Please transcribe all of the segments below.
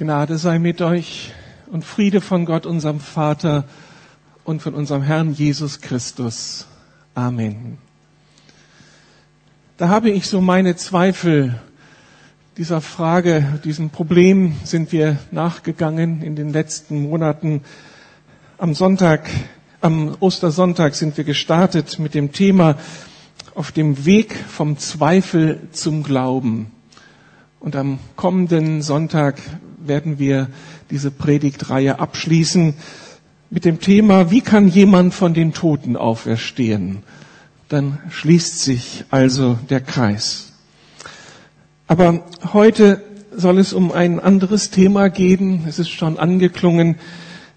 Gnade sei mit euch und Friede von Gott, unserem Vater und von unserem Herrn Jesus Christus. Amen. Da habe ich so meine Zweifel dieser Frage, diesem Problem sind wir nachgegangen in den letzten Monaten. Am Sonntag, am Ostersonntag sind wir gestartet mit dem Thema auf dem Weg vom Zweifel zum Glauben. Und am kommenden Sonntag werden wir diese Predigtreihe abschließen mit dem Thema, wie kann jemand von den Toten auferstehen? Dann schließt sich also der Kreis. Aber heute soll es um ein anderes Thema gehen. Es ist schon angeklungen.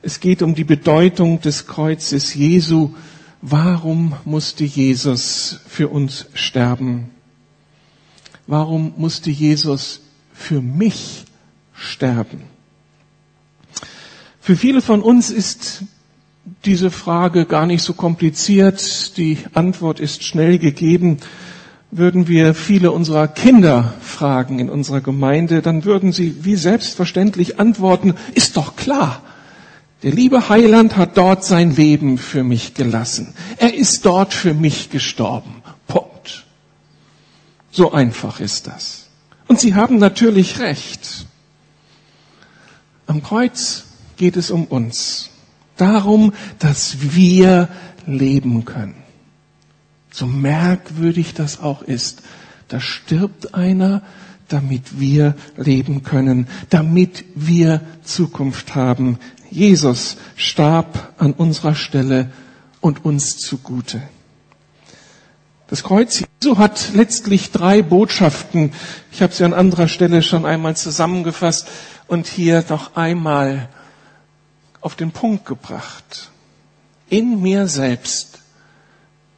Es geht um die Bedeutung des Kreuzes Jesu. Warum musste Jesus für uns sterben? Warum musste Jesus für mich sterben? Für viele von uns ist diese Frage gar nicht so kompliziert. Die Antwort ist schnell gegeben. Würden wir viele unserer Kinder fragen in unserer Gemeinde, dann würden sie wie selbstverständlich antworten, ist doch klar. Der liebe Heiland hat dort sein Leben für mich gelassen. Er ist dort für mich gestorben. Punkt. So einfach ist das. Und Sie haben natürlich recht. Am Kreuz geht es um uns. Darum, dass wir leben können. So merkwürdig das auch ist. Da stirbt einer, damit wir leben können, damit wir Zukunft haben. Jesus starb an unserer Stelle und uns zugute. Das Kreuz Jesu hat letztlich drei Botschaften. Ich habe sie an anderer Stelle schon einmal zusammengefasst und hier noch einmal auf den Punkt gebracht. In mir selbst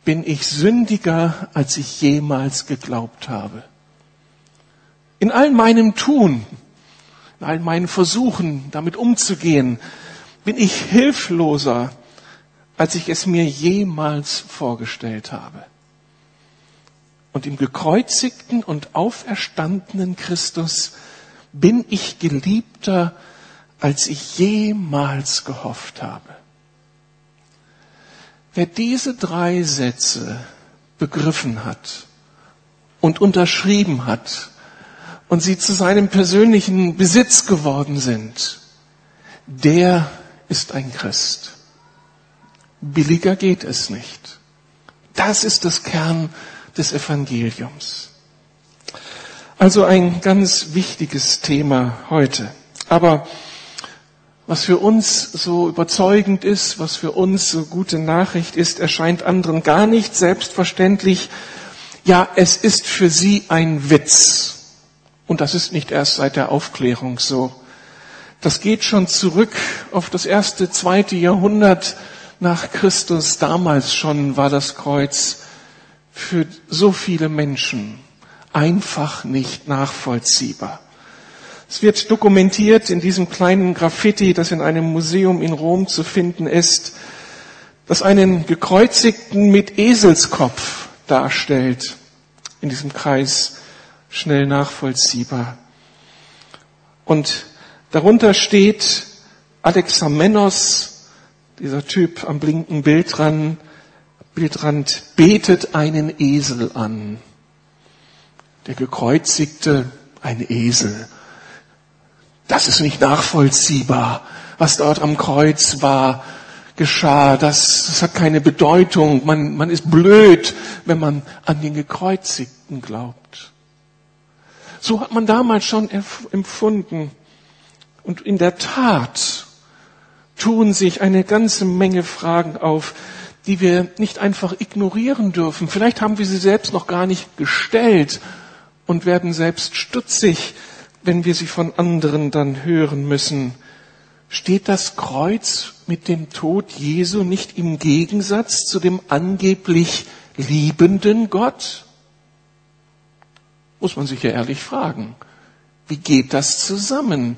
bin ich sündiger, als ich jemals geglaubt habe. In all meinem Tun, in all meinen Versuchen, damit umzugehen, bin ich hilfloser, als ich es mir jemals vorgestellt habe. Und im gekreuzigten und auferstandenen Christus bin ich geliebter, als ich jemals gehofft habe. Wer diese drei Sätze begriffen hat und unterschrieben hat und sie zu seinem persönlichen Besitz geworden sind, der ist ein Christ. Billiger geht es nicht. Das ist das Kern des Evangeliums. Also ein ganz wichtiges Thema heute. Aber was für uns so überzeugend ist, was für uns so gute Nachricht ist, erscheint anderen gar nicht selbstverständlich. Ja, es ist für sie ein Witz. Und das ist nicht erst seit der Aufklärung so. Das geht schon zurück auf das erste, zweite Jahrhundert nach Christus. Damals schon war das Kreuz für so viele Menschen einfach nicht nachvollziehbar. Es wird dokumentiert in diesem kleinen Graffiti, das in einem Museum in Rom zu finden ist, das einen gekreuzigten mit Eselskopf darstellt. In diesem Kreis schnell nachvollziehbar. Und darunter steht Alexamenos, dieser Typ am blinken Bildrand, Bildrand betet einen Esel an. Der gekreuzigte, ein Esel. Das ist nicht nachvollziehbar, was dort am Kreuz war, geschah. Das, das hat keine Bedeutung. Man, man ist blöd, wenn man an den Gekreuzigten glaubt. So hat man damals schon empfunden. Und in der Tat tun sich eine ganze Menge Fragen auf, die wir nicht einfach ignorieren dürfen. Vielleicht haben wir sie selbst noch gar nicht gestellt und werden selbst stutzig, wenn wir sie von anderen dann hören müssen. Steht das Kreuz mit dem Tod Jesu nicht im Gegensatz zu dem angeblich liebenden Gott? Muss man sich ja ehrlich fragen. Wie geht das zusammen?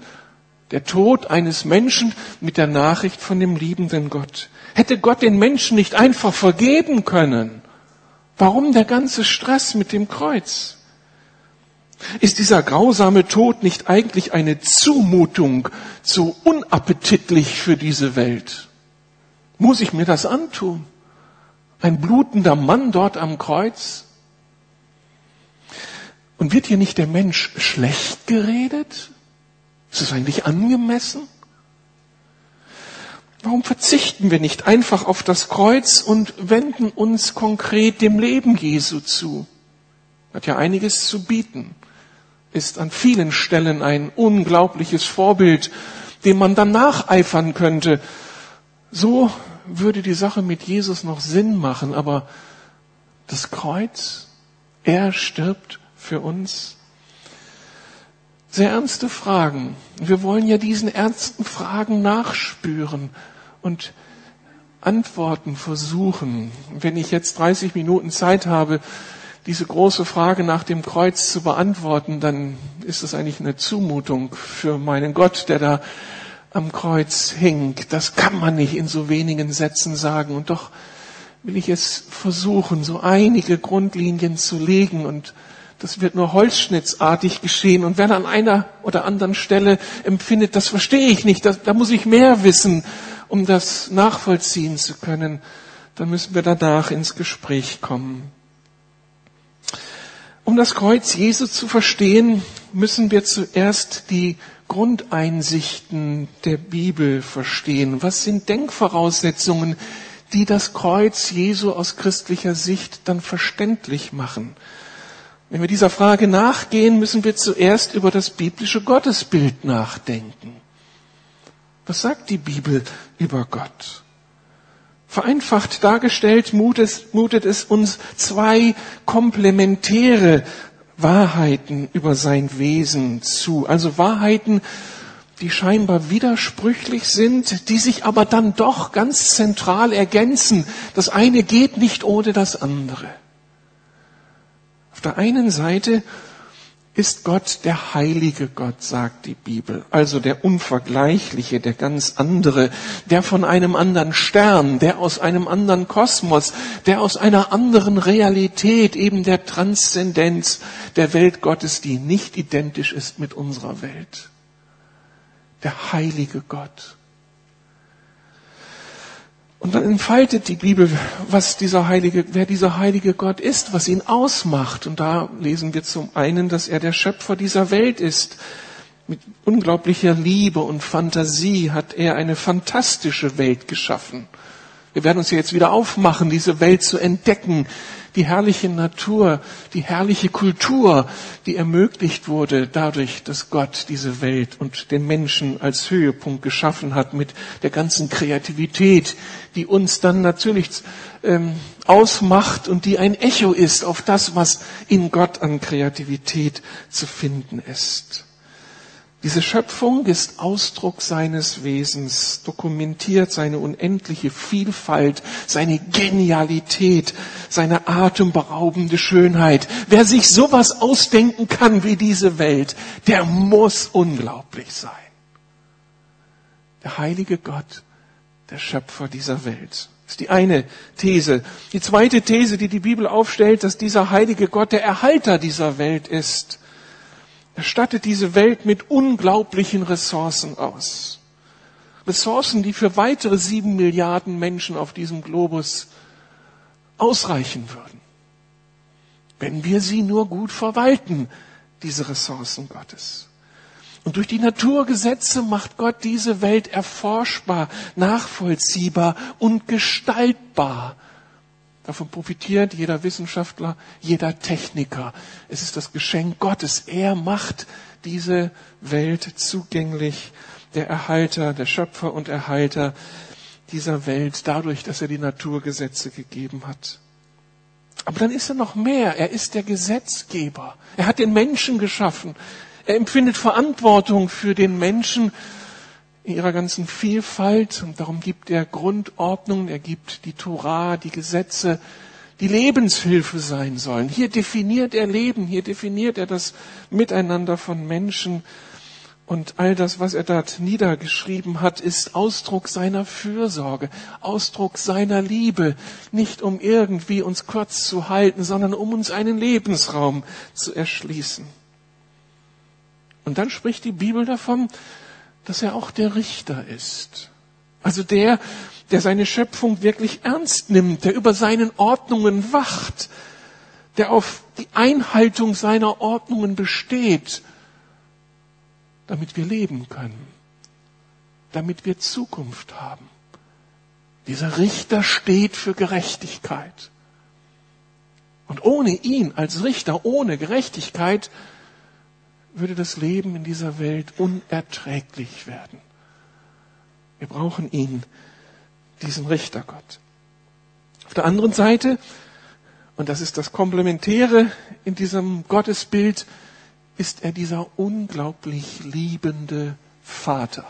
Der Tod eines Menschen mit der Nachricht von dem liebenden Gott. Hätte Gott den Menschen nicht einfach vergeben können? Warum der ganze Stress mit dem Kreuz? Ist dieser grausame Tod nicht eigentlich eine Zumutung, so unappetitlich für diese Welt? Muss ich mir das antun? Ein blutender Mann dort am Kreuz? Und wird hier nicht der Mensch schlecht geredet? Ist es eigentlich angemessen? Warum verzichten wir nicht einfach auf das Kreuz und wenden uns konkret dem Leben Jesu zu? Hat ja einiges zu bieten, ist an vielen Stellen ein unglaubliches Vorbild, dem man dann nacheifern könnte. So würde die Sache mit Jesus noch Sinn machen, aber das Kreuz, er stirbt für uns. Sehr ernste Fragen. Wir wollen ja diesen ernsten Fragen nachspüren und Antworten versuchen. Wenn ich jetzt 30 Minuten Zeit habe, diese große Frage nach dem Kreuz zu beantworten, dann ist es eigentlich eine Zumutung für meinen Gott, der da am Kreuz hängt. Das kann man nicht in so wenigen Sätzen sagen. Und doch will ich es versuchen, so einige Grundlinien zu legen und das wird nur holzschnittsartig geschehen. Und wer an einer oder anderen Stelle empfindet, das verstehe ich nicht, das, da muss ich mehr wissen, um das nachvollziehen zu können, dann müssen wir danach ins Gespräch kommen. Um das Kreuz Jesu zu verstehen, müssen wir zuerst die Grundeinsichten der Bibel verstehen. Was sind Denkvoraussetzungen, die das Kreuz Jesu aus christlicher Sicht dann verständlich machen? Wenn wir dieser Frage nachgehen, müssen wir zuerst über das biblische Gottesbild nachdenken. Was sagt die Bibel über Gott? Vereinfacht dargestellt mutet, es uns zwei komplementäre Wahrheiten über sein Wesen zu. Also Wahrheiten, die scheinbar widersprüchlich sind, die sich aber dann doch ganz zentral ergänzen. Das eine geht nicht ohne das andere. Auf der einen Seite ist Gott der heilige Gott, sagt die Bibel, also der unvergleichliche, der ganz andere, der von einem anderen Stern, der aus einem anderen Kosmos, der aus einer anderen Realität, eben der Transzendenz der Welt Gottes, die nicht identisch ist mit unserer Welt. Der heilige Gott. Und dann entfaltet die Bibel, was dieser heilige, wer dieser heilige Gott ist, was ihn ausmacht. Und da lesen wir zum einen, dass er der Schöpfer dieser Welt ist. Mit unglaublicher Liebe und Fantasie hat er eine fantastische Welt geschaffen. Wir werden uns jetzt wieder aufmachen, diese Welt zu entdecken, die herrliche Natur, die herrliche Kultur, die ermöglicht wurde dadurch, dass Gott diese Welt und den Menschen als Höhepunkt geschaffen hat mit der ganzen Kreativität, die uns dann natürlich ähm, ausmacht und die ein Echo ist auf das, was in Gott an Kreativität zu finden ist. Diese Schöpfung ist Ausdruck seines Wesens, dokumentiert seine unendliche Vielfalt, seine Genialität, seine atemberaubende Schönheit. Wer sich sowas ausdenken kann wie diese Welt, der muss unglaublich sein. Der heilige Gott, der Schöpfer dieser Welt. Das ist die eine These. Die zweite These, die die Bibel aufstellt, dass dieser heilige Gott der Erhalter dieser Welt ist. Er stattet diese Welt mit unglaublichen Ressourcen aus. Ressourcen, die für weitere sieben Milliarden Menschen auf diesem Globus ausreichen würden. Wenn wir sie nur gut verwalten, diese Ressourcen Gottes. Und durch die Naturgesetze macht Gott diese Welt erforschbar, nachvollziehbar und gestaltbar. Davon profitiert jeder Wissenschaftler, jeder Techniker. Es ist das Geschenk Gottes. Er macht diese Welt zugänglich. Der Erhalter, der Schöpfer und Erhalter dieser Welt, dadurch, dass er die Naturgesetze gegeben hat. Aber dann ist er noch mehr. Er ist der Gesetzgeber. Er hat den Menschen geschaffen. Er empfindet Verantwortung für den Menschen in ihrer ganzen Vielfalt und darum gibt er Grundordnungen, er gibt die Torah, die Gesetze, die Lebenshilfe sein sollen. Hier definiert er Leben, hier definiert er das Miteinander von Menschen und all das, was er dort niedergeschrieben hat, ist Ausdruck seiner Fürsorge, Ausdruck seiner Liebe, nicht um irgendwie uns kurz zu halten, sondern um uns einen Lebensraum zu erschließen. Und dann spricht die Bibel davon, dass er auch der Richter ist. Also der, der seine Schöpfung wirklich ernst nimmt, der über seinen Ordnungen wacht, der auf die Einhaltung seiner Ordnungen besteht, damit wir leben können, damit wir Zukunft haben. Dieser Richter steht für Gerechtigkeit. Und ohne ihn als Richter, ohne Gerechtigkeit, würde das Leben in dieser Welt unerträglich werden. Wir brauchen ihn, diesen Richtergott. Auf der anderen Seite, und das ist das Komplementäre in diesem Gottesbild, ist er dieser unglaublich liebende Vater.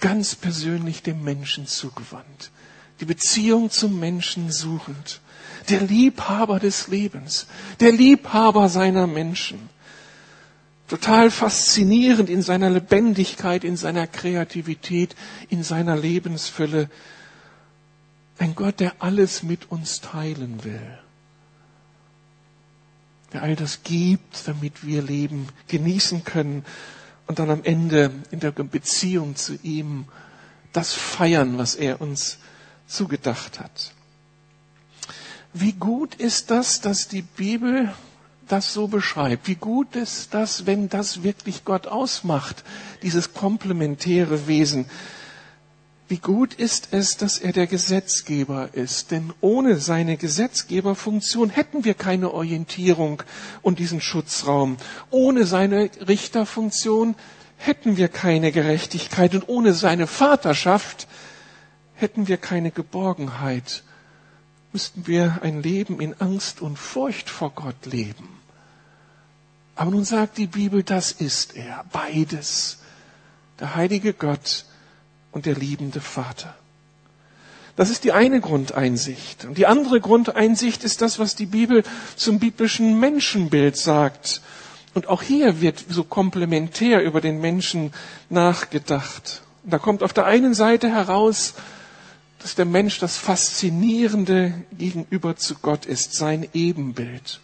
Ganz persönlich dem Menschen zugewandt. Die Beziehung zum Menschen suchend. Der Liebhaber des Lebens. Der Liebhaber seiner Menschen total faszinierend in seiner Lebendigkeit, in seiner Kreativität, in seiner Lebensfülle. Ein Gott, der alles mit uns teilen will. Der all das gibt, damit wir Leben genießen können und dann am Ende in der Beziehung zu ihm das feiern, was er uns zugedacht hat. Wie gut ist das, dass die Bibel das so beschreibt. Wie gut ist das, wenn das wirklich Gott ausmacht, dieses komplementäre Wesen. Wie gut ist es, dass er der Gesetzgeber ist, denn ohne seine Gesetzgeberfunktion hätten wir keine Orientierung und diesen Schutzraum. Ohne seine Richterfunktion hätten wir keine Gerechtigkeit und ohne seine Vaterschaft hätten wir keine Geborgenheit. Müssten wir ein Leben in Angst und Furcht vor Gott leben. Aber nun sagt die Bibel, das ist er, beides. Der heilige Gott und der liebende Vater. Das ist die eine Grundeinsicht. Und die andere Grundeinsicht ist das, was die Bibel zum biblischen Menschenbild sagt. Und auch hier wird so komplementär über den Menschen nachgedacht. Und da kommt auf der einen Seite heraus, dass der Mensch das Faszinierende gegenüber zu Gott ist, sein Ebenbild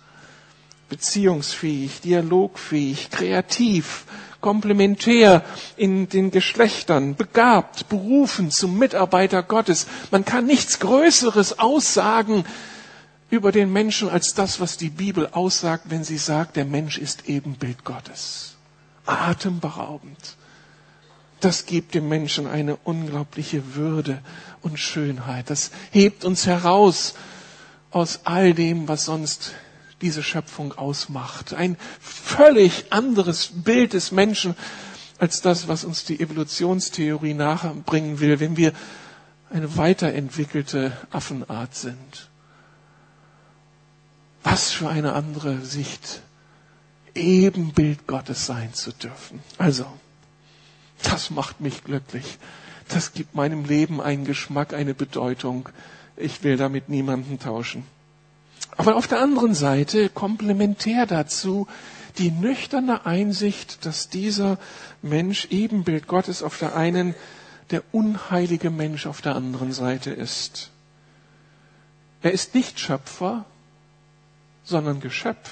beziehungsfähig, dialogfähig, kreativ, komplementär in den Geschlechtern, begabt, berufen zum Mitarbeiter Gottes. Man kann nichts Größeres aussagen über den Menschen als das, was die Bibel aussagt, wenn sie sagt, der Mensch ist Ebenbild Gottes. Atemberaubend. Das gibt dem Menschen eine unglaubliche Würde und Schönheit. Das hebt uns heraus aus all dem, was sonst diese Schöpfung ausmacht. Ein völlig anderes Bild des Menschen als das, was uns die Evolutionstheorie nachbringen will, wenn wir eine weiterentwickelte Affenart sind. Was für eine andere Sicht, Ebenbild Gottes sein zu dürfen. Also, das macht mich glücklich. Das gibt meinem Leben einen Geschmack, eine Bedeutung. Ich will damit niemanden tauschen. Aber auf der anderen Seite komplementär dazu die nüchterne Einsicht, dass dieser Mensch Ebenbild Gottes auf der einen, der unheilige Mensch auf der anderen Seite ist. Er ist nicht Schöpfer, sondern Geschöpf.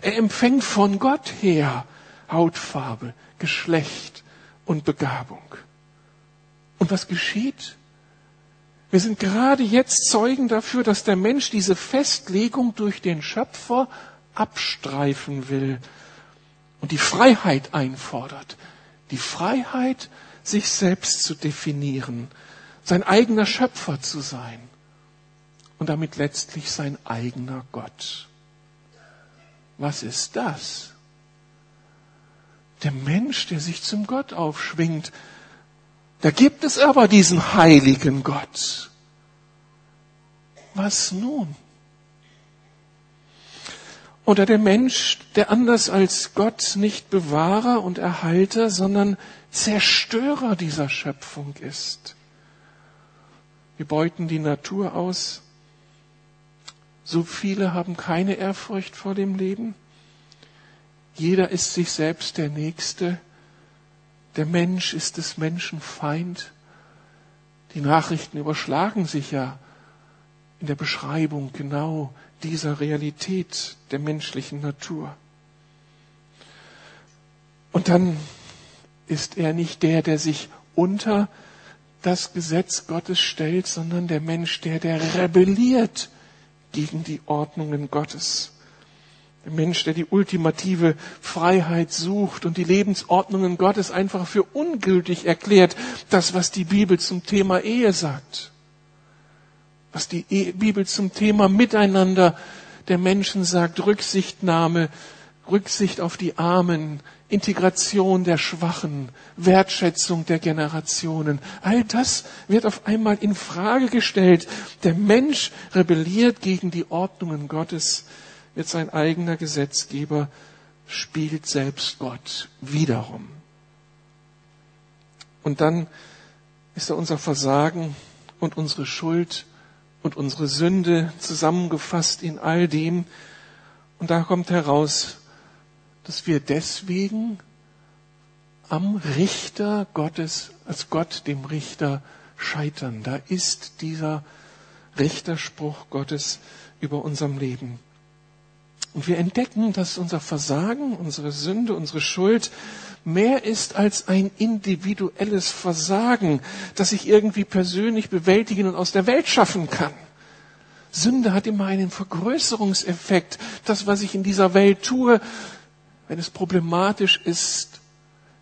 Er empfängt von Gott her Hautfarbe, Geschlecht und Begabung. Und was geschieht? Wir sind gerade jetzt Zeugen dafür, dass der Mensch diese Festlegung durch den Schöpfer abstreifen will und die Freiheit einfordert. Die Freiheit, sich selbst zu definieren, sein eigener Schöpfer zu sein und damit letztlich sein eigener Gott. Was ist das? Der Mensch, der sich zum Gott aufschwingt, da gibt es aber diesen heiligen Gott. Was nun? Oder der Mensch, der anders als Gott nicht Bewahrer und Erhalter, sondern Zerstörer dieser Schöpfung ist. Wir beuten die Natur aus. So viele haben keine Ehrfurcht vor dem Leben. Jeder ist sich selbst der Nächste. Der Mensch ist des Menschen Feind. Die Nachrichten überschlagen sich ja in der Beschreibung genau dieser Realität der menschlichen Natur. dann ist er nicht der, der sich unter das Gesetz Gottes stellt, sondern der Mensch, der, der rebelliert gegen die Ordnungen Gottes. Der Mensch, der die ultimative Freiheit sucht und die Lebensordnungen Gottes einfach für ungültig erklärt, das, was die Bibel zum Thema Ehe sagt, was die e-, Bibel zum Thema Miteinander der Menschen sagt, Rücksichtnahme, Rücksicht auf die Armen, Integration der Schwachen, Wertschätzung der Generationen. All das wird auf einmal in Frage gestellt. Der Mensch rebelliert gegen die Ordnungen Gottes wird sein eigener Gesetzgeber, spielt selbst Gott wiederum. Und dann ist er unser Versagen und unsere Schuld und unsere Sünde zusammengefasst in all dem. Und da kommt heraus, dass wir deswegen am Richter Gottes, als Gott dem Richter scheitern. Da ist dieser Richterspruch Gottes über unserem Leben. Und wir entdecken, dass unser Versagen, unsere Sünde, unsere Schuld mehr ist als ein individuelles Versagen, das ich irgendwie persönlich bewältigen und aus der Welt schaffen kann. Sünde hat immer einen Vergrößerungseffekt. Das, was ich in dieser Welt tue, wenn es problematisch ist,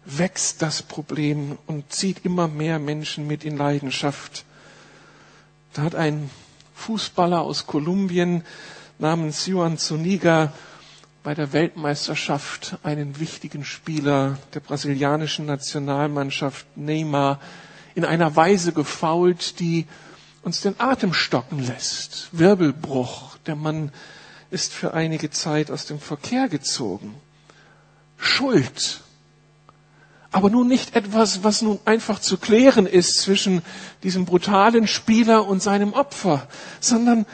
wächst das Problem und zieht immer mehr Menschen mit in Leidenschaft. Da hat ein Fußballer aus Kolumbien namens Juan Zuniga bei der Weltmeisterschaft einen wichtigen Spieler der brasilianischen Nationalmannschaft Neymar in einer Weise gefault, die uns den Atem stocken lässt. Wirbelbruch. Der Mann ist für einige Zeit aus dem Verkehr gezogen. Schuld. Aber nun nicht etwas, was nun einfach zu klären ist zwischen diesem brutalen Spieler und seinem Opfer, sondern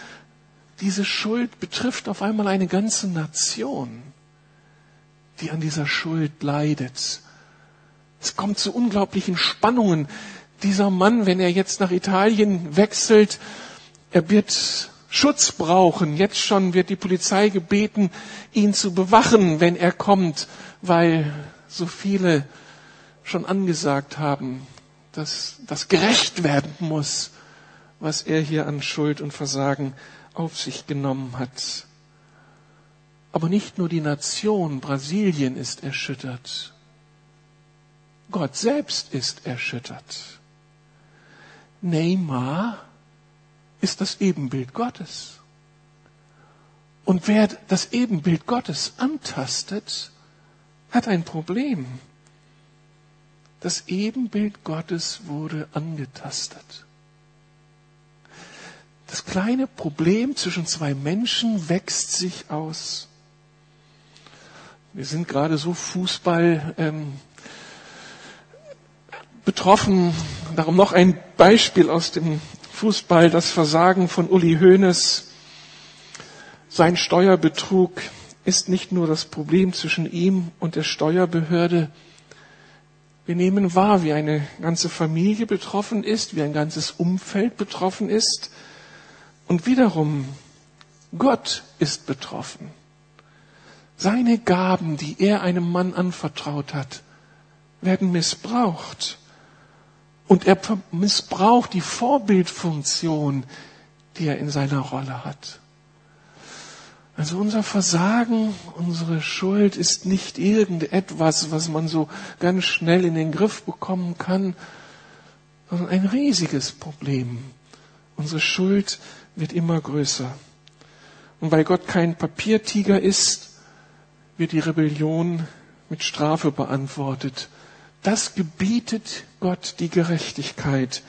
diese Schuld betrifft auf einmal eine ganze Nation, die an dieser Schuld leidet. Es kommt zu unglaublichen Spannungen. Dieser Mann, wenn er jetzt nach Italien wechselt, er wird Schutz brauchen. Jetzt schon wird die Polizei gebeten, ihn zu bewachen, wenn er kommt, weil so viele schon angesagt haben, dass das gerecht werden muss, was er hier an Schuld und Versagen auf sich genommen hat. Aber nicht nur die Nation Brasilien ist erschüttert. Gott selbst ist erschüttert. Neymar ist das Ebenbild Gottes. Und wer das Ebenbild Gottes antastet, hat ein Problem. Das Ebenbild Gottes wurde angetastet. Das kleine Problem zwischen zwei Menschen wächst sich aus. Wir sind gerade so Fußball ähm, betroffen. Darum noch ein Beispiel aus dem Fußball, das Versagen von Uli Hoeneß. Sein Steuerbetrug ist nicht nur das Problem zwischen ihm und der Steuerbehörde. Wir nehmen wahr, wie eine ganze Familie betroffen ist, wie ein ganzes Umfeld betroffen ist. Und wiederum, Gott ist betroffen. Seine Gaben, die er einem Mann anvertraut hat, werden missbraucht. Und er missbraucht die Vorbildfunktion, die er in seiner Rolle hat. Also unser Versagen, unsere Schuld ist nicht irgendetwas, was man so ganz schnell in den Griff bekommen kann, sondern ein riesiges Problem. Unsere Schuld wird immer größer. Und weil Gott kein Papiertiger ist, wird die Rebellion mit Strafe beantwortet. Das gebietet Gott die Gerechtigkeit,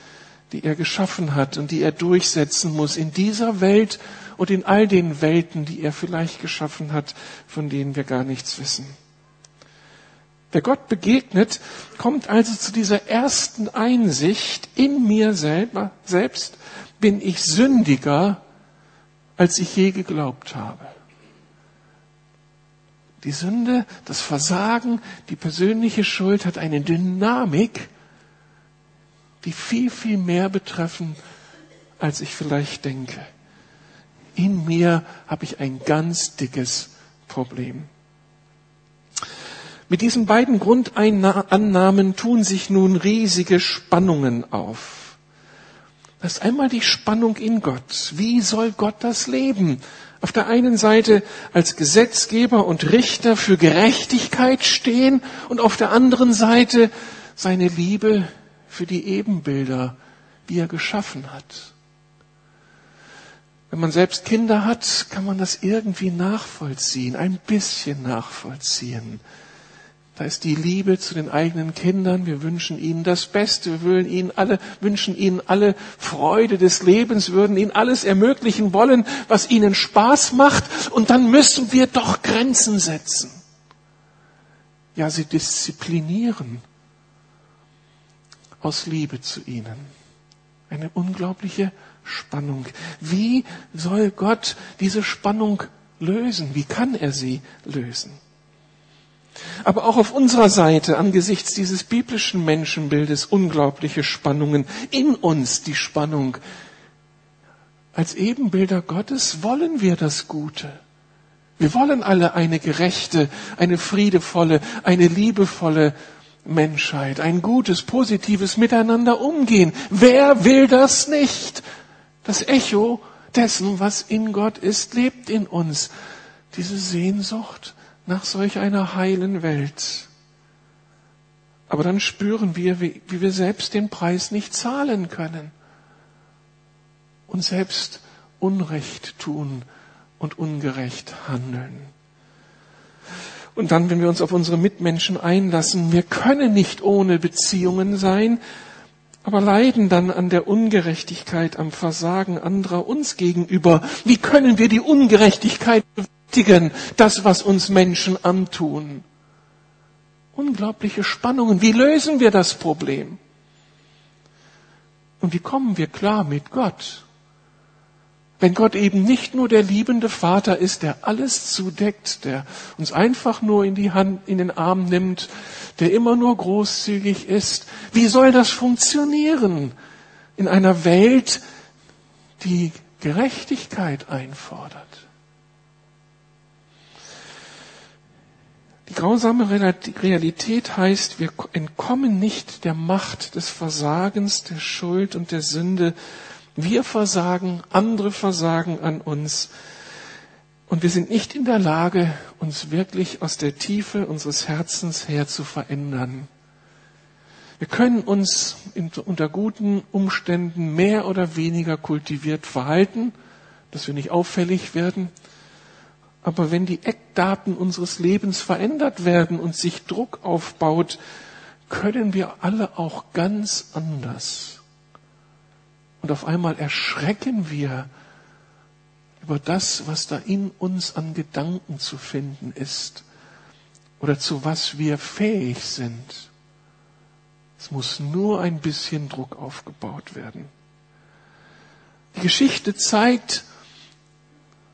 die er geschaffen hat und die er durchsetzen muss in dieser Welt und in all den Welten, die er vielleicht geschaffen hat, von denen wir gar nichts wissen. Wer Gott begegnet, kommt also zu dieser ersten Einsicht in mir selber, selbst, bin ich sündiger, als ich je geglaubt habe. Die Sünde, das Versagen, die persönliche Schuld hat eine Dynamik, die viel, viel mehr betreffen, als ich vielleicht denke. In mir habe ich ein ganz dickes Problem. Mit diesen beiden Grundannahmen tun sich nun riesige Spannungen auf. Das ist einmal die Spannung in Gott. Wie soll Gott das leben? Auf der einen Seite als Gesetzgeber und Richter für Gerechtigkeit stehen und auf der anderen Seite seine Liebe für die Ebenbilder, die er geschaffen hat. Wenn man selbst Kinder hat, kann man das irgendwie nachvollziehen, ein bisschen nachvollziehen. Da ist die Liebe zu den eigenen Kindern. Wir wünschen ihnen das Beste. Wir ihnen alle, wünschen ihnen alle Freude des Lebens, würden ihnen alles ermöglichen wollen, was ihnen Spaß macht. Und dann müssen wir doch Grenzen setzen. Ja, sie disziplinieren aus Liebe zu ihnen. Eine unglaubliche Spannung. Wie soll Gott diese Spannung lösen? Wie kann er sie lösen? Aber auch auf unserer Seite angesichts dieses biblischen Menschenbildes unglaubliche Spannungen. In uns die Spannung. Als Ebenbilder Gottes wollen wir das Gute. Wir wollen alle eine gerechte, eine friedevolle, eine liebevolle Menschheit, ein gutes, positives Miteinander umgehen. Wer will das nicht? Das Echo dessen, was in Gott ist, lebt in uns. Diese Sehnsucht nach solch einer heilen Welt. Aber dann spüren wir, wie, wie wir selbst den Preis nicht zahlen können und selbst Unrecht tun und ungerecht handeln. Und dann, wenn wir uns auf unsere Mitmenschen einlassen, wir können nicht ohne Beziehungen sein, aber leiden dann an der Ungerechtigkeit, am Versagen anderer uns gegenüber. Wie können wir die Ungerechtigkeit bewältigen, das, was uns Menschen antun? Unglaubliche Spannungen. Wie lösen wir das Problem? Und wie kommen wir klar mit Gott? Wenn Gott eben nicht nur der liebende Vater ist, der alles zudeckt, der uns einfach nur in die Hand, in den Arm nimmt, der immer nur großzügig ist, wie soll das funktionieren in einer Welt, die Gerechtigkeit einfordert? Die grausame Realität heißt, wir entkommen nicht der Macht des Versagens, der Schuld und der Sünde, wir versagen, andere versagen an uns. Und wir sind nicht in der Lage, uns wirklich aus der Tiefe unseres Herzens her zu verändern. Wir können uns unter guten Umständen mehr oder weniger kultiviert verhalten, dass wir nicht auffällig werden. Aber wenn die Eckdaten unseres Lebens verändert werden und sich Druck aufbaut, können wir alle auch ganz anders. Und auf einmal erschrecken wir über das, was da in uns an Gedanken zu finden ist oder zu was wir fähig sind. Es muss nur ein bisschen Druck aufgebaut werden. Die Geschichte zeigt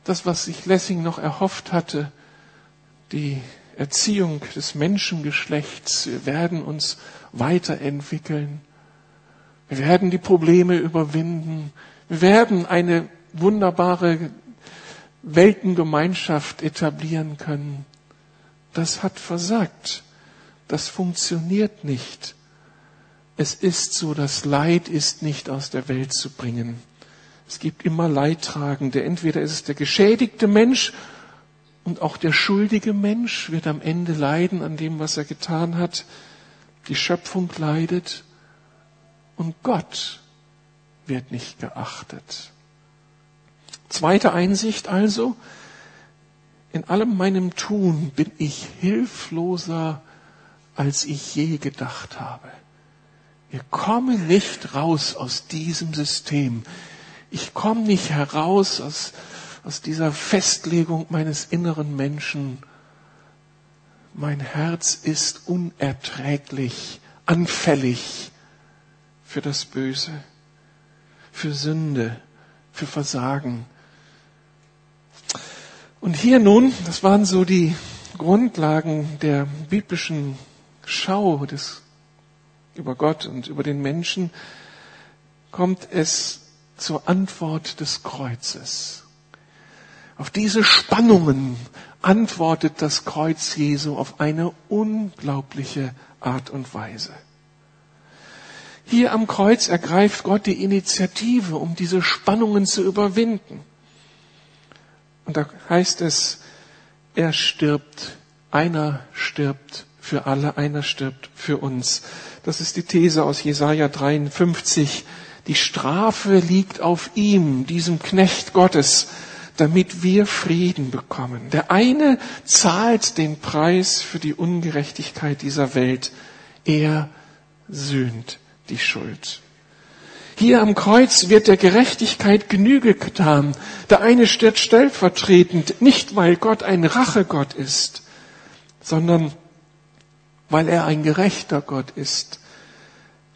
das, was sich Lessing noch erhofft hatte, die Erziehung des Menschengeschlechts. Wir werden uns weiterentwickeln. Wir werden die Probleme überwinden. Wir werden eine wunderbare Weltengemeinschaft etablieren können. Das hat versagt. Das funktioniert nicht. Es ist so, das Leid ist nicht aus der Welt zu bringen. Es gibt immer Leidtragende. Entweder ist es der geschädigte Mensch und auch der schuldige Mensch wird am Ende leiden an dem, was er getan hat. Die Schöpfung leidet und Gott wird nicht geachtet. Zweite Einsicht also, in allem meinem Tun bin ich hilfloser, als ich je gedacht habe. Wir kommen nicht raus aus diesem System. Ich komme nicht heraus aus, aus dieser Festlegung meines inneren Menschen. Mein Herz ist unerträglich, anfällig für das Böse, für Sünde, für Versagen. Und hier nun, das waren so die Grundlagen der biblischen Schau des, über Gott und über den Menschen, kommt es zur Antwort des Kreuzes. Auf diese Spannungen antwortet das Kreuz Jesu auf eine unglaubliche Art und Weise. Hier am Kreuz ergreift Gott die Initiative, um diese Spannungen zu überwinden. Und da heißt es, er stirbt, einer stirbt für alle, einer stirbt für uns. Das ist die These aus Jesaja 53. Die Strafe liegt auf ihm, diesem Knecht Gottes, damit wir Frieden bekommen. Der eine zahlt den Preis für die Ungerechtigkeit dieser Welt. Er sühnt die Schuld. Hier am Kreuz wird der Gerechtigkeit Genüge getan. Der eine stirbt stellvertretend, nicht weil Gott ein Rachegott ist, sondern weil er ein gerechter Gott ist,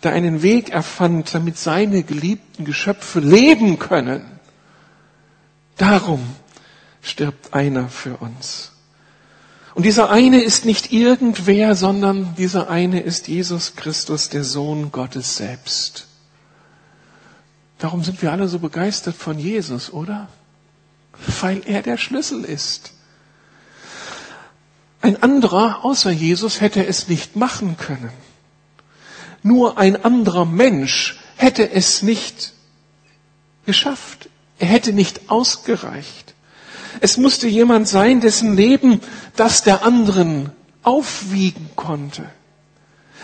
der einen Weg erfand, damit seine geliebten Geschöpfe leben können. Darum stirbt einer für uns. Und dieser eine ist nicht irgendwer, sondern dieser eine ist Jesus Christus, der Sohn Gottes selbst. Darum sind wir alle so begeistert von Jesus, oder? Weil er der Schlüssel ist. Ein anderer außer Jesus hätte es nicht machen können. Nur ein anderer Mensch hätte es nicht geschafft. Er hätte nicht ausgereicht. Es musste jemand sein, dessen Leben das der anderen aufwiegen konnte.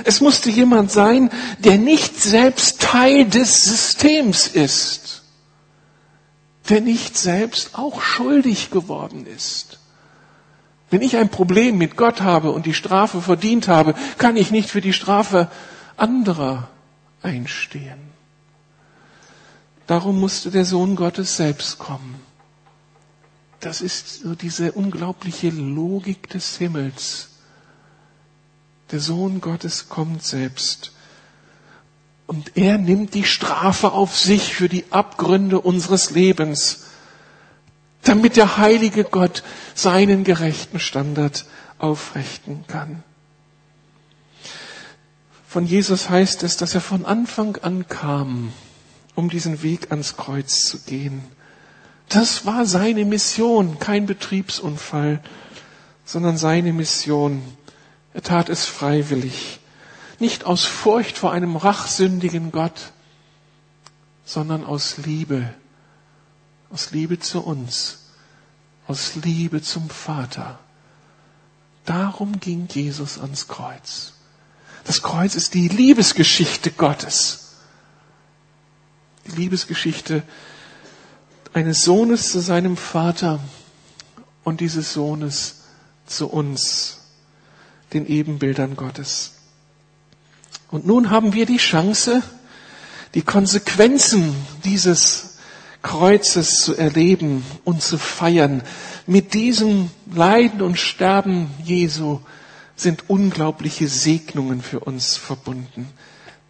Es musste jemand sein, der nicht selbst Teil des Systems ist, der nicht selbst auch schuldig geworden ist. Wenn ich ein Problem mit Gott habe und die Strafe verdient habe, kann ich nicht für die Strafe anderer einstehen. Darum musste der Sohn Gottes selbst kommen. Das ist so diese unglaubliche Logik des Himmels. Der Sohn Gottes kommt selbst. Und er nimmt die Strafe auf sich für die Abgründe unseres Lebens, damit der heilige Gott seinen gerechten Standard aufrichten kann. Von Jesus heißt es, dass er von Anfang an kam, um diesen Weg ans Kreuz zu gehen. Das war seine Mission, kein Betriebsunfall, sondern seine Mission. Er tat es freiwillig, nicht aus Furcht vor einem rachsündigen Gott, sondern aus Liebe, aus Liebe zu uns, aus Liebe zum Vater. Darum ging Jesus ans Kreuz. Das Kreuz ist die Liebesgeschichte Gottes die Liebesgeschichte eines Sohnes zu seinem Vater und dieses Sohnes zu uns, den Ebenbildern Gottes. Und nun haben wir die Chance, die Konsequenzen dieses Kreuzes zu erleben und zu feiern. Mit diesem Leiden und Sterben Jesu sind unglaubliche Segnungen für uns verbunden.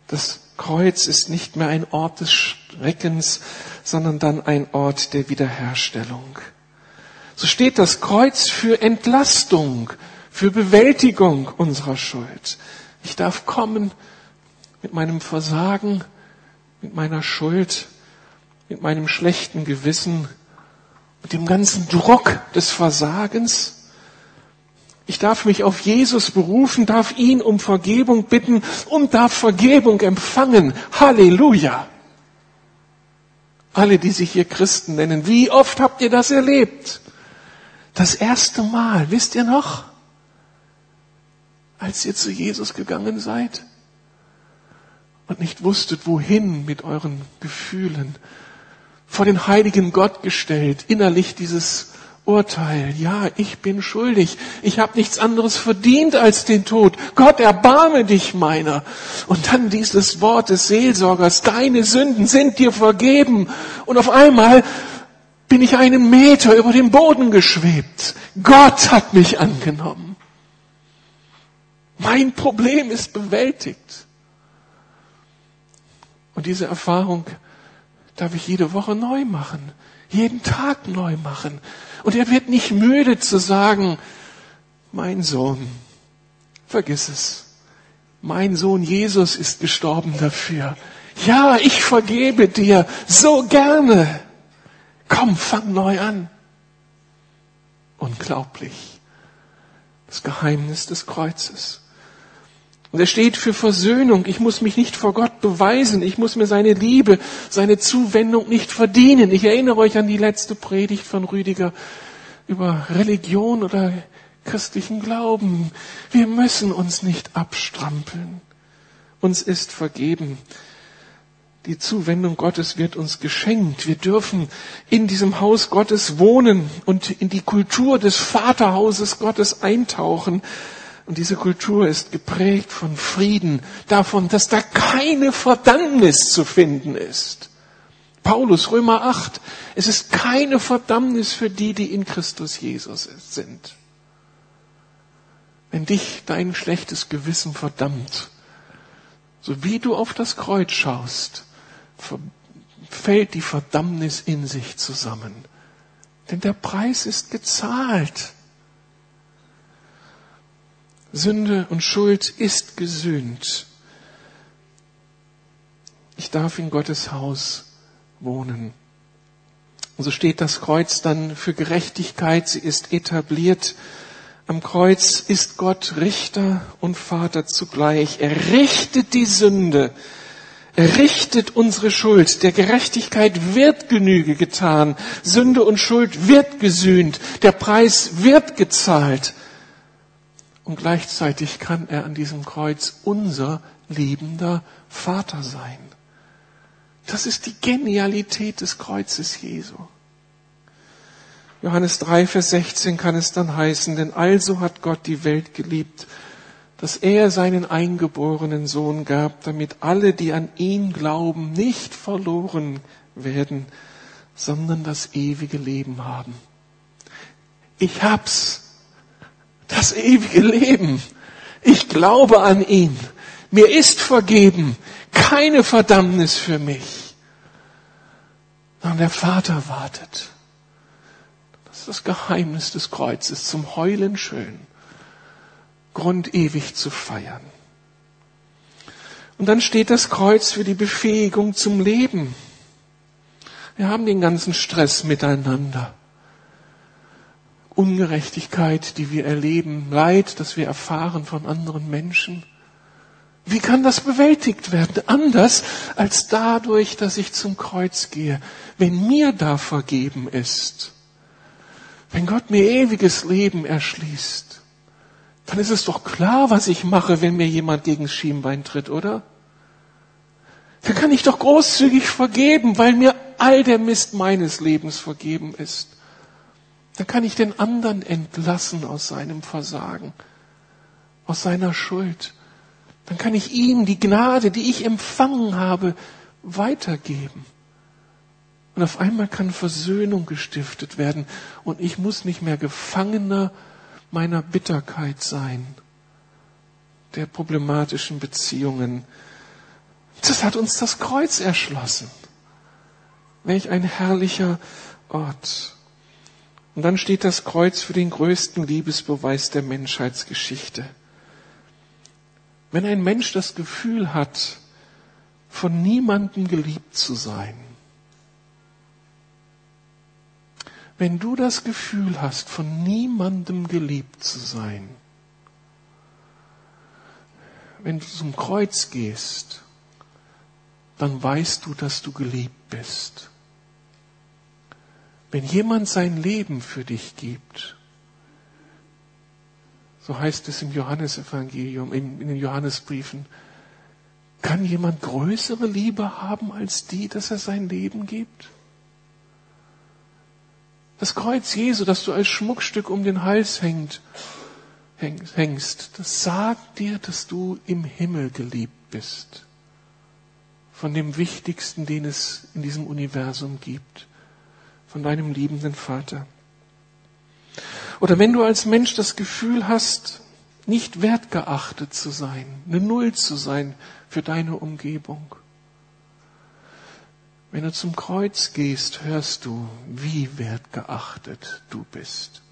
Das Kreuz ist nicht mehr ein Ort des Schreckens, sondern dann ein Ort der Wiederherstellung. So steht das Kreuz für Entlastung, für Bewältigung unserer Schuld. Ich darf kommen mit meinem Versagen, mit meiner Schuld, mit meinem schlechten Gewissen, mit dem ganzen Druck des Versagens ich darf mich auf Jesus berufen, darf ihn um Vergebung bitten und darf Vergebung empfangen. Halleluja. Alle, die sich hier Christen nennen, wie oft habt ihr das erlebt? Das erste Mal, wisst ihr noch? Als ihr zu Jesus gegangen seid und nicht wusstet, wohin mit euren Gefühlen, vor den heiligen Gott gestellt, innerlich dieses Urteil. Ja, ich bin schuldig. Ich habe nichts anderes verdient als den Tod. Gott, erbarme dich meiner. Und dann dieses Wort des Seelsorgers, deine Sünden sind dir vergeben. Und auf einmal bin ich einen Meter über dem Boden geschwebt. Gott hat mich angenommen. Mein Problem ist bewältigt. Und diese Erfahrung darf ich jede Woche neu machen, jeden Tag neu machen. Und er wird nicht müde zu sagen, mein Sohn, vergiss es. Mein Sohn Jesus ist gestorben dafür. Ja, ich vergebe dir so gerne. Komm, fang neu an. Unglaublich. Das Geheimnis des Kreuzes. Und er steht für Versöhnung. Ich muss mich nicht vor Gott beweisen. Ich muss mir seine Liebe, seine Zuwendung nicht verdienen. Ich erinnere euch an die letzte Predigt von Rüdiger über Religion oder christlichen Glauben. Wir müssen uns nicht abstrampeln. Uns ist vergeben. Die Zuwendung Gottes wird uns geschenkt. Wir dürfen in diesem Haus Gottes wohnen und in die Kultur des Vaterhauses Gottes eintauchen. Und diese Kultur ist geprägt von Frieden, davon, dass da keine Verdammnis zu finden ist. Paulus, Römer 8, es ist keine Verdammnis für die, die in Christus Jesus sind. Wenn dich dein schlechtes Gewissen verdammt, so wie du auf das Kreuz schaust, fällt die Verdammnis in sich zusammen. Denn der Preis ist gezahlt. Sünde und Schuld ist gesühnt. Ich darf in Gottes Haus wohnen. Und so steht das Kreuz dann für Gerechtigkeit. Sie ist etabliert. Am Kreuz ist Gott Richter und Vater zugleich. Er richtet die Sünde. Er richtet unsere Schuld. Der Gerechtigkeit wird Genüge getan. Sünde und Schuld wird gesühnt. Der Preis wird gezahlt. Und gleichzeitig kann er an diesem Kreuz unser liebender Vater sein. Das ist die Genialität des Kreuzes Jesu. Johannes 3, Vers 16 kann es dann heißen, denn also hat Gott die Welt geliebt, dass er seinen eingeborenen Sohn gab, damit alle, die an ihn glauben, nicht verloren werden, sondern das ewige Leben haben. Ich hab's. Das ewige Leben. Ich glaube an ihn. Mir ist vergeben. Keine Verdammnis für mich. Sondern der Vater wartet ist das Geheimnis des Kreuzes, zum Heulen schön, Grund ewig zu feiern. Und dann steht das Kreuz für die Befähigung zum Leben. Wir haben den ganzen Stress miteinander. Ungerechtigkeit, die wir erleben, Leid, das wir erfahren von anderen Menschen. Wie kann das bewältigt werden? Anders als dadurch, dass ich zum Kreuz gehe. Wenn mir da vergeben ist, wenn Gott mir ewiges Leben erschließt, dann ist es doch klar, was ich mache, wenn mir jemand gegen das Schienbein tritt, oder? Dann kann ich doch großzügig vergeben, weil mir all der Mist meines Lebens vergeben ist. Dann kann ich den anderen entlassen aus seinem Versagen, aus seiner Schuld. Dann kann ich ihm die Gnade, die ich empfangen habe, weitergeben. Und auf einmal kann Versöhnung gestiftet werden und ich muss nicht mehr Gefangener meiner Bitterkeit sein, der problematischen Beziehungen. Das hat uns das Kreuz erschlossen. Welch ein herrlicher Ort. Und dann steht das Kreuz für den größten Liebesbeweis der Menschheitsgeschichte. Wenn ein Mensch das Gefühl hat, von niemandem geliebt zu sein, Wenn du das Gefühl hast, von niemandem geliebt zu sein, wenn du zum Kreuz gehst, dann weißt du, dass du geliebt bist. Wenn jemand sein Leben für dich gibt, so heißt es im Johannesevangelium, in, in den Johannesbriefen, kann jemand größere Liebe haben als die, dass er sein Leben gibt? Das Kreuz Jesu, das du als Schmuckstück um den Hals hängt, hängst, das sagt dir, dass du im Himmel geliebt bist. Von dem Wichtigsten, den es in diesem Universum gibt. Von deinem liebenden Vater. Oder wenn du als Mensch das Gefühl hast, nicht wertgeachtet zu sein, eine Null zu sein für deine Umgebung, wenn du zum Kreuz gehst, hörst du, wie wertgeachtet du bist.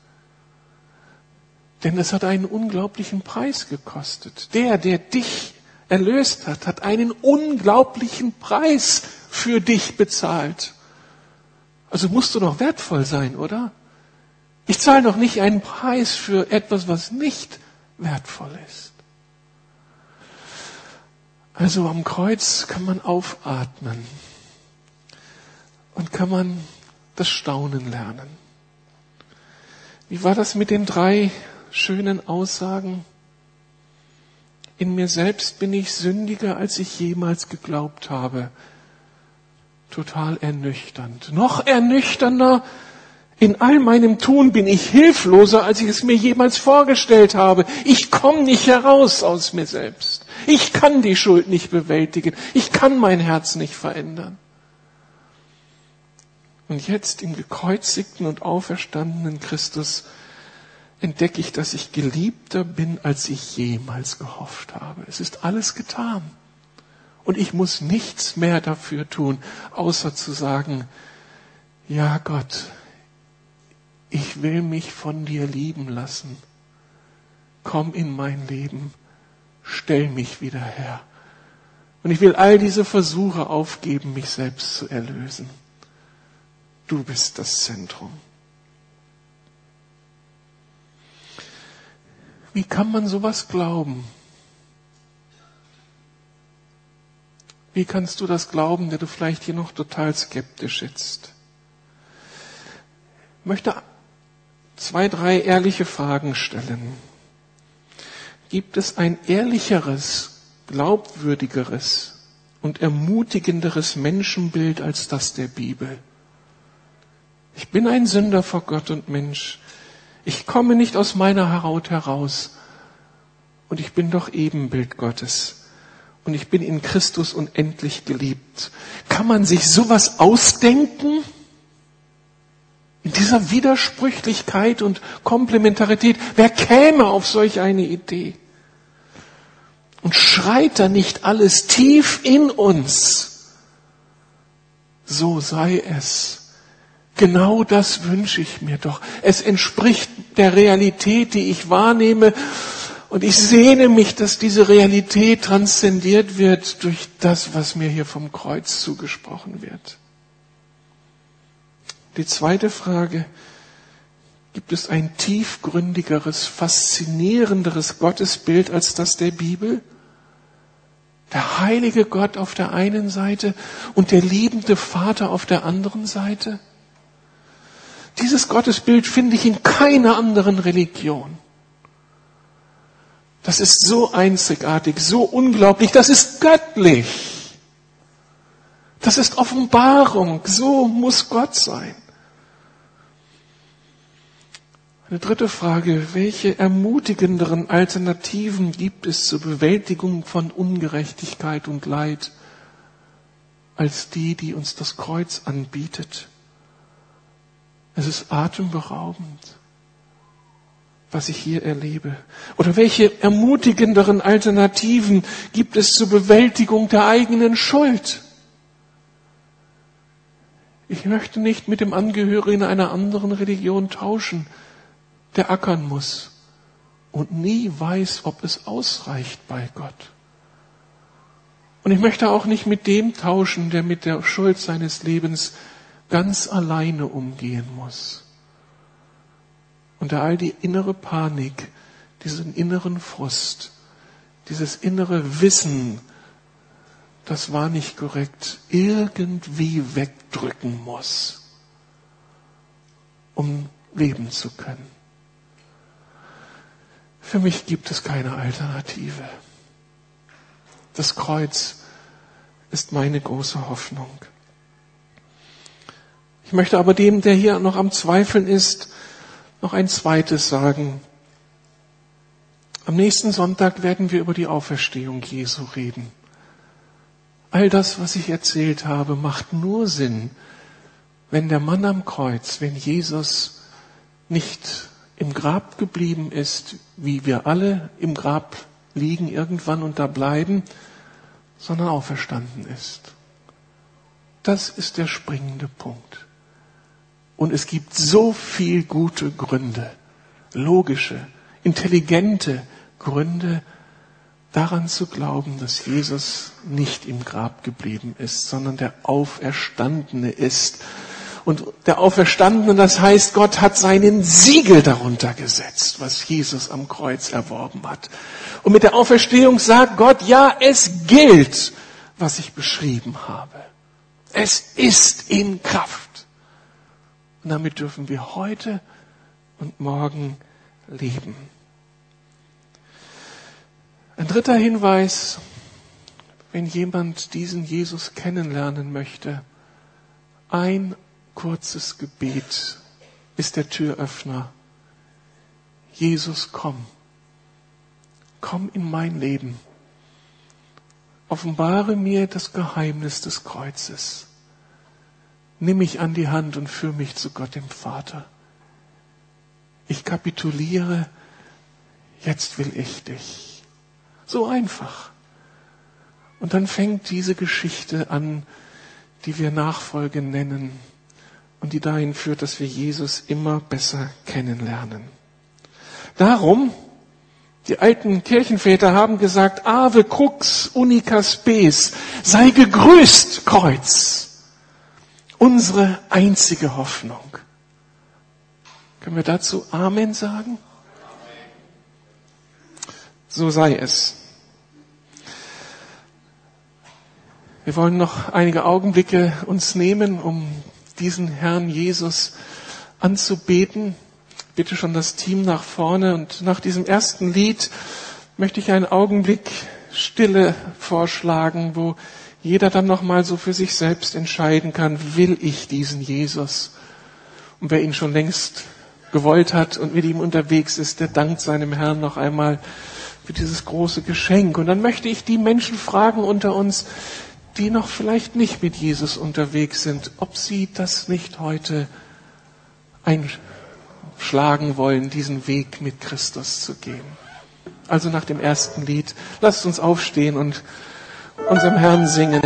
Denn es hat einen unglaublichen Preis gekostet. Der, der dich erlöst hat, hat einen unglaublichen Preis für dich bezahlt. Also musst du doch wertvoll sein, oder? Ich zahle doch nicht einen Preis für etwas, was nicht wertvoll ist. Also am Kreuz kann man aufatmen und kann man das Staunen lernen. Wie war das mit den drei schönen Aussagen? In mir selbst bin ich sündiger, als ich jemals geglaubt habe. Total ernüchternd. Noch ernüchternder, in all meinem Tun bin ich hilfloser, als ich es mir jemals vorgestellt habe. Ich komme nicht heraus aus mir selbst. Ich kann die Schuld nicht bewältigen. Ich kann mein Herz nicht verändern. Und jetzt im gekreuzigten und auferstandenen Christus entdecke ich, dass ich geliebter bin, als ich jemals gehofft habe. Es ist alles getan. Und ich muss nichts mehr dafür tun, außer zu sagen, ja Gott, ich will mich von dir lieben lassen. Komm in mein Leben, stell mich wieder her. Und ich will all diese Versuche aufgeben, mich selbst zu erlösen. Du bist das Zentrum. Wie kann man sowas glauben? Wie kannst du das glauben, der du vielleicht hier noch total skeptisch sitzt? Ich möchte zwei, drei ehrliche Fragen stellen. Gibt es ein ehrlicheres, glaubwürdigeres und ermutigenderes Menschenbild als das der Bibel? Ich bin ein Sünder vor Gott und Mensch. Ich komme nicht aus meiner Haut heraus. Und ich bin doch Ebenbild Gottes. Und ich bin in Christus unendlich geliebt. Kann man sich sowas ausdenken? In dieser Widersprüchlichkeit und Komplementarität. Wer käme auf solch eine Idee? Und schreit da nicht alles tief in uns? So sei es. Genau das wünsche ich mir doch. Es entspricht der Realität, die ich wahrnehme. Und ich sehne mich, dass diese Realität transzendiert wird durch das, was mir hier vom Kreuz zugesprochen wird. Die zweite Frage, gibt es ein tiefgründigeres, faszinierenderes Gottesbild als das der Bibel? Der heilige Gott auf der einen Seite und der liebende Vater auf der anderen Seite? Dieses Gottesbild finde ich in keiner anderen Religion. Das ist so einzigartig, so unglaublich, das ist göttlich. Das ist Offenbarung, so muss Gott sein. Eine dritte Frage, welche ermutigenderen Alternativen gibt es zur Bewältigung von Ungerechtigkeit und Leid als die, die uns das Kreuz anbietet? Es ist atemberaubend, was ich hier erlebe. Oder welche ermutigenderen Alternativen gibt es zur Bewältigung der eigenen Schuld? Ich möchte nicht mit dem Angehörigen einer anderen Religion tauschen, der ackern muss und nie weiß, ob es ausreicht bei Gott. Und ich möchte auch nicht mit dem tauschen, der mit der Schuld seines Lebens ganz alleine umgehen muss. Und all die innere Panik, diesen inneren Frust, dieses innere Wissen, das war nicht korrekt, irgendwie wegdrücken muss, um leben zu können. Für mich gibt es keine Alternative. Das Kreuz ist meine große Hoffnung. Ich möchte aber dem, der hier noch am Zweifeln ist, noch ein zweites sagen. Am nächsten Sonntag werden wir über die Auferstehung Jesu reden. All das, was ich erzählt habe, macht nur Sinn, wenn der Mann am Kreuz, wenn Jesus nicht im Grab geblieben ist, wie wir alle im Grab liegen irgendwann und da bleiben, sondern auferstanden ist. Das ist der springende Punkt. Und es gibt so viel gute Gründe, logische, intelligente Gründe, daran zu glauben, dass Jesus nicht im Grab geblieben ist, sondern der Auferstandene ist. und der Auferstandene, das heißt, Gott hat seinen Siegel darunter gesetzt, was Jesus am Kreuz erworben hat. Und mit der Auferstehung sagt Gott, ja, es gilt, was ich beschrieben habe. Es ist in Kraft. Und damit dürfen wir heute und morgen leben. Ein dritter Hinweis, wenn jemand diesen Jesus kennenlernen möchte, ein kurzes Gebet ist der Türöffner. Jesus, komm. Komm in mein Leben. Offenbare mir das Geheimnis des Kreuzes. Nimm mich an die Hand und führe mich zu Gott dem Vater. Ich kapituliere, jetzt will ich dich. So einfach. Und dann fängt diese Geschichte an, die wir Nachfolge nennen und die dahin führt, dass wir Jesus immer besser kennenlernen. Darum, die alten Kirchenväter haben gesagt, Ave Crux unica spes, sei gegrüßt, Kreuz, unsere einzige Hoffnung. Können wir dazu Amen sagen? So sei es. Wir wollen noch einige Augenblicke uns nehmen, um diesen Herrn Jesus anzubeten. Bitte schon das Team nach vorne und nach diesem ersten Lied möchte ich einen Augenblick Stille vorschlagen, wo jeder dann nochmal so für sich selbst entscheiden kann, will ich diesen Jesus? Und wer ihn schon längst gewollt hat und mit ihm unterwegs ist, der dankt seinem Herrn noch einmal für dieses große Geschenk. Und dann möchte ich die Menschen fragen unter uns, die noch vielleicht nicht mit Jesus unterwegs sind, ob sie das nicht heute einschlagen wollen, diesen Weg mit Christus zu gehen. Also nach dem ersten Lied, lasst uns aufstehen und unserem Herrn singen.